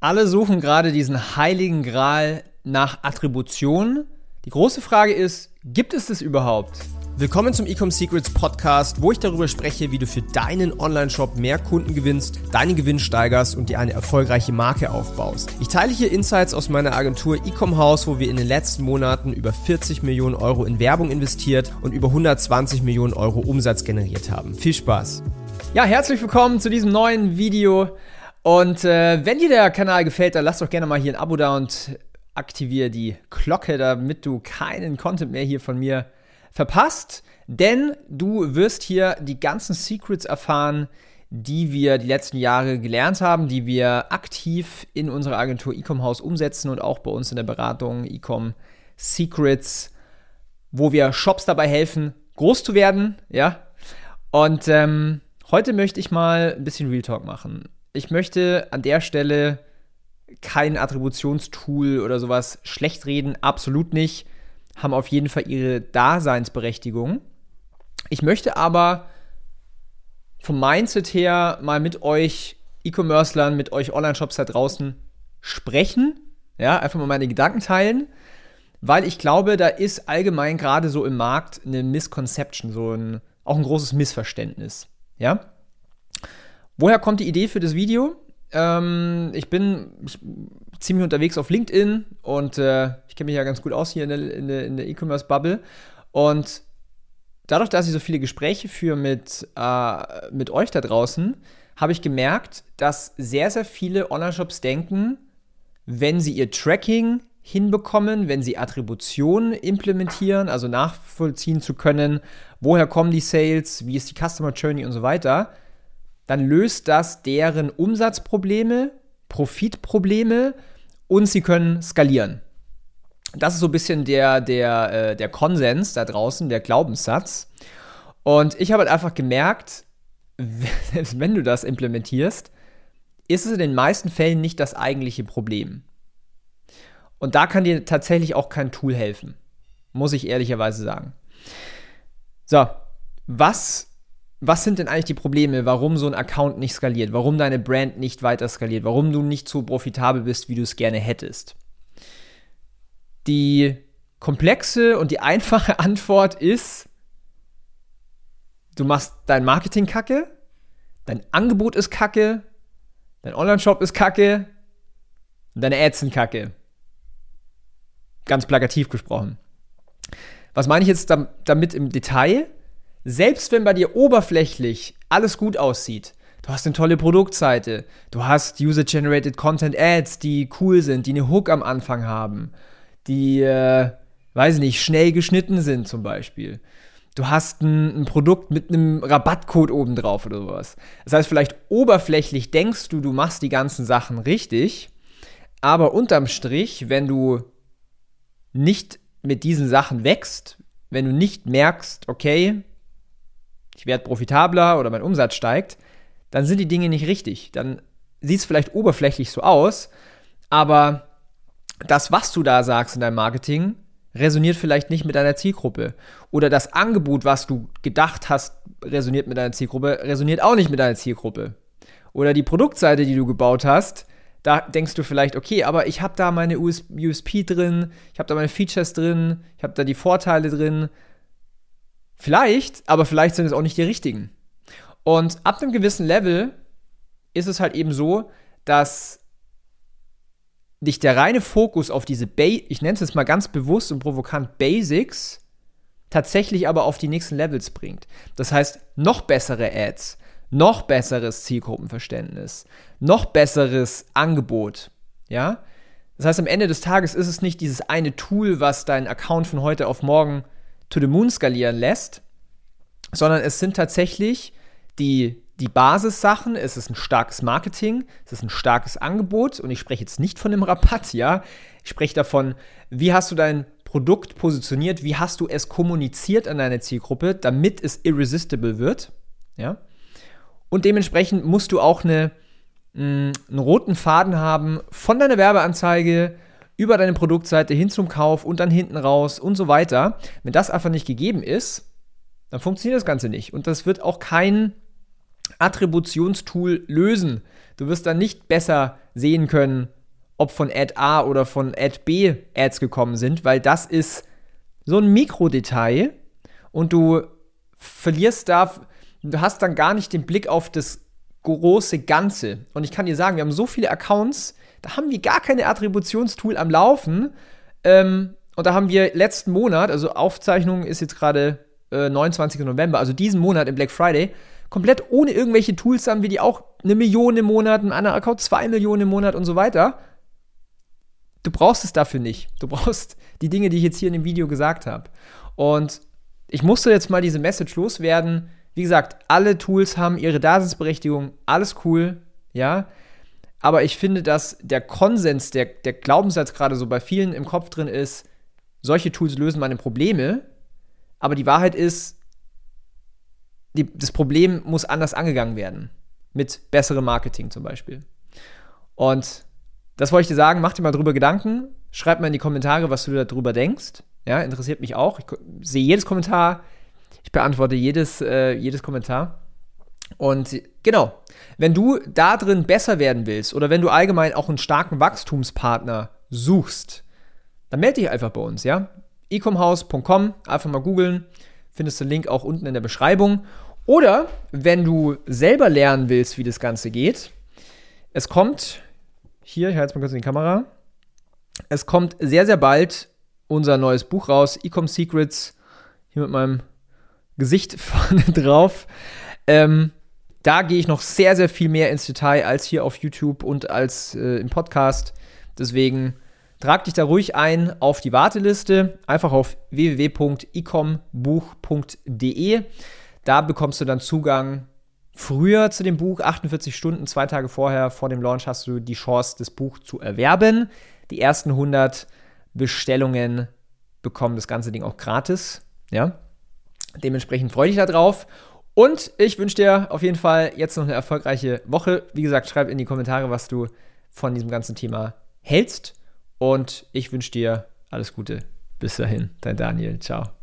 Alle suchen gerade diesen heiligen Gral nach Attribution. Die große Frage ist, gibt es das überhaupt? Willkommen zum Ecom Secrets Podcast, wo ich darüber spreche, wie du für deinen Online-Shop mehr Kunden gewinnst, deinen Gewinn steigerst und dir eine erfolgreiche Marke aufbaust. Ich teile hier Insights aus meiner Agentur Ecom House, wo wir in den letzten Monaten über 40 Millionen Euro in Werbung investiert und über 120 Millionen Euro Umsatz generiert haben. Viel Spaß! Ja, herzlich willkommen zu diesem neuen Video. Und äh, wenn dir der Kanal gefällt, dann lass doch gerne mal hier ein Abo da und aktiviere die Glocke, damit du keinen Content mehr hier von mir verpasst. Denn du wirst hier die ganzen Secrets erfahren, die wir die letzten Jahre gelernt haben, die wir aktiv in unserer Agentur Ecom House umsetzen und auch bei uns in der Beratung Ecom Secrets, wo wir Shops dabei helfen, groß zu werden, ja. Und ähm, heute möchte ich mal ein bisschen Real Talk machen ich möchte an der Stelle kein Attributionstool oder sowas schlecht reden, absolut nicht. Haben auf jeden Fall ihre Daseinsberechtigung. Ich möchte aber vom Mindset her mal mit euch E-Commercelern, mit euch Online-Shops da draußen sprechen. Ja, einfach mal meine Gedanken teilen, weil ich glaube, da ist allgemein gerade so im Markt eine Misconception, so ein, auch ein großes Missverständnis. Ja. Woher kommt die Idee für das Video? Ähm, ich bin ziemlich unterwegs auf LinkedIn und äh, ich kenne mich ja ganz gut aus hier in der, in der, in der E-Commerce-Bubble. Und dadurch, dass ich so viele Gespräche führe mit, äh, mit euch da draußen, habe ich gemerkt, dass sehr, sehr viele Online-Shops denken, wenn sie ihr Tracking hinbekommen, wenn sie Attributionen implementieren, also nachvollziehen zu können, woher kommen die Sales, wie ist die Customer Journey und so weiter, dann löst das deren Umsatzprobleme, Profitprobleme und sie können skalieren. Das ist so ein bisschen der, der, äh, der Konsens da draußen, der Glaubenssatz. Und ich habe halt einfach gemerkt, selbst wenn du das implementierst, ist es in den meisten Fällen nicht das eigentliche Problem. Und da kann dir tatsächlich auch kein Tool helfen. Muss ich ehrlicherweise sagen. So, was was sind denn eigentlich die Probleme, warum so ein Account nicht skaliert, warum deine Brand nicht weiter skaliert, warum du nicht so profitabel bist, wie du es gerne hättest? Die komplexe und die einfache Antwort ist, du machst dein Marketing kacke, dein Angebot ist kacke, dein Online-Shop ist kacke und deine Ads sind kacke. Ganz plakativ gesprochen. Was meine ich jetzt damit im Detail? Selbst wenn bei dir oberflächlich alles gut aussieht, du hast eine tolle Produktseite, du hast User-Generated Content Ads, die cool sind, die eine Hook am Anfang haben, die, äh, weiß ich nicht, schnell geschnitten sind zum Beispiel. Du hast ein, ein Produkt mit einem Rabattcode obendrauf oder sowas. Das heißt, vielleicht oberflächlich denkst du, du machst die ganzen Sachen richtig, aber unterm Strich, wenn du nicht mit diesen Sachen wächst, wenn du nicht merkst, okay, ich werde profitabler oder mein Umsatz steigt, dann sind die Dinge nicht richtig. Dann sieht es vielleicht oberflächlich so aus, aber das, was du da sagst in deinem Marketing, resoniert vielleicht nicht mit deiner Zielgruppe. Oder das Angebot, was du gedacht hast, resoniert mit deiner Zielgruppe, resoniert auch nicht mit deiner Zielgruppe. Oder die Produktseite, die du gebaut hast, da denkst du vielleicht, okay, aber ich habe da meine USP drin, ich habe da meine Features drin, ich habe da die Vorteile drin, Vielleicht, aber vielleicht sind es auch nicht die richtigen. Und ab einem gewissen Level ist es halt eben so, dass dich der reine Fokus auf diese, ba ich nenne es jetzt mal ganz bewusst und provokant Basics, tatsächlich aber auf die nächsten Levels bringt. Das heißt, noch bessere Ads, noch besseres Zielgruppenverständnis, noch besseres Angebot, ja? Das heißt, am Ende des Tages ist es nicht dieses eine Tool, was deinen Account von heute auf morgen to the moon skalieren lässt, sondern es sind tatsächlich die, die Basissachen, es ist ein starkes Marketing, es ist ein starkes Angebot. Und ich spreche jetzt nicht von dem Rabatt, ja, ich spreche davon, wie hast du dein Produkt positioniert, wie hast du es kommuniziert an deine Zielgruppe, damit es irresistible wird, ja, und dementsprechend musst du auch eine, mm, einen roten Faden haben von deiner Werbeanzeige über deine Produktseite hin zum Kauf und dann hinten raus und so weiter. Wenn das einfach nicht gegeben ist, dann funktioniert das Ganze nicht. Und das wird auch kein Attributionstool lösen. Du wirst dann nicht besser sehen können, ob von Ad A oder von Ad B Ads gekommen sind, weil das ist so ein Mikrodetail und du verlierst da, du hast dann gar nicht den Blick auf das große Ganze. Und ich kann dir sagen, wir haben so viele Accounts, da haben wir gar keine Attributionstool am Laufen. Ähm, und da haben wir letzten Monat, also Aufzeichnung ist jetzt gerade äh, 29. November, also diesen Monat im Black Friday, komplett ohne irgendwelche Tools haben wir die auch eine Million im Monat, ein anderer Account zwei Millionen im Monat und so weiter. Du brauchst es dafür nicht. Du brauchst die Dinge, die ich jetzt hier in dem Video gesagt habe. Und ich musste jetzt mal diese Message loswerden. Wie gesagt, alle Tools haben ihre Daseinsberechtigung, alles cool, ja. Aber ich finde, dass der Konsens, der, der Glaubenssatz gerade so bei vielen im Kopf drin ist, solche Tools lösen meine Probleme. Aber die Wahrheit ist, die, das Problem muss anders angegangen werden. Mit besserem Marketing zum Beispiel. Und das wollte ich dir sagen, mach dir mal drüber Gedanken. Schreib mal in die Kommentare, was du darüber denkst. Ja, interessiert mich auch. Ich sehe jedes Kommentar. Ich beantworte jedes, äh, jedes Kommentar. Und genau, wenn du da drin besser werden willst oder wenn du allgemein auch einen starken Wachstumspartner suchst, dann melde dich einfach bei uns, ja? ecomhouse.com, einfach mal googeln, findest den Link auch unten in der Beschreibung. Oder wenn du selber lernen willst, wie das Ganze geht, es kommt, hier, ich halte jetzt mal kurz in die Kamera, es kommt sehr, sehr bald unser neues Buch raus, Ecom Secrets, hier mit meinem Gesicht vorne drauf. Ähm, da gehe ich noch sehr, sehr viel mehr ins Detail als hier auf YouTube und als äh, im Podcast. Deswegen trag dich da ruhig ein auf die Warteliste. Einfach auf www.ecombuch.de. Da bekommst du dann Zugang früher zu dem Buch. 48 Stunden, zwei Tage vorher, vor dem Launch, hast du die Chance, das Buch zu erwerben. Die ersten 100 Bestellungen bekommen das ganze Ding auch gratis. Ja. Dementsprechend freue ich dich darauf. Und ich wünsche dir auf jeden Fall jetzt noch eine erfolgreiche Woche. Wie gesagt, schreib in die Kommentare, was du von diesem ganzen Thema hältst. Und ich wünsche dir alles Gute. Bis dahin, dein Daniel. Ciao.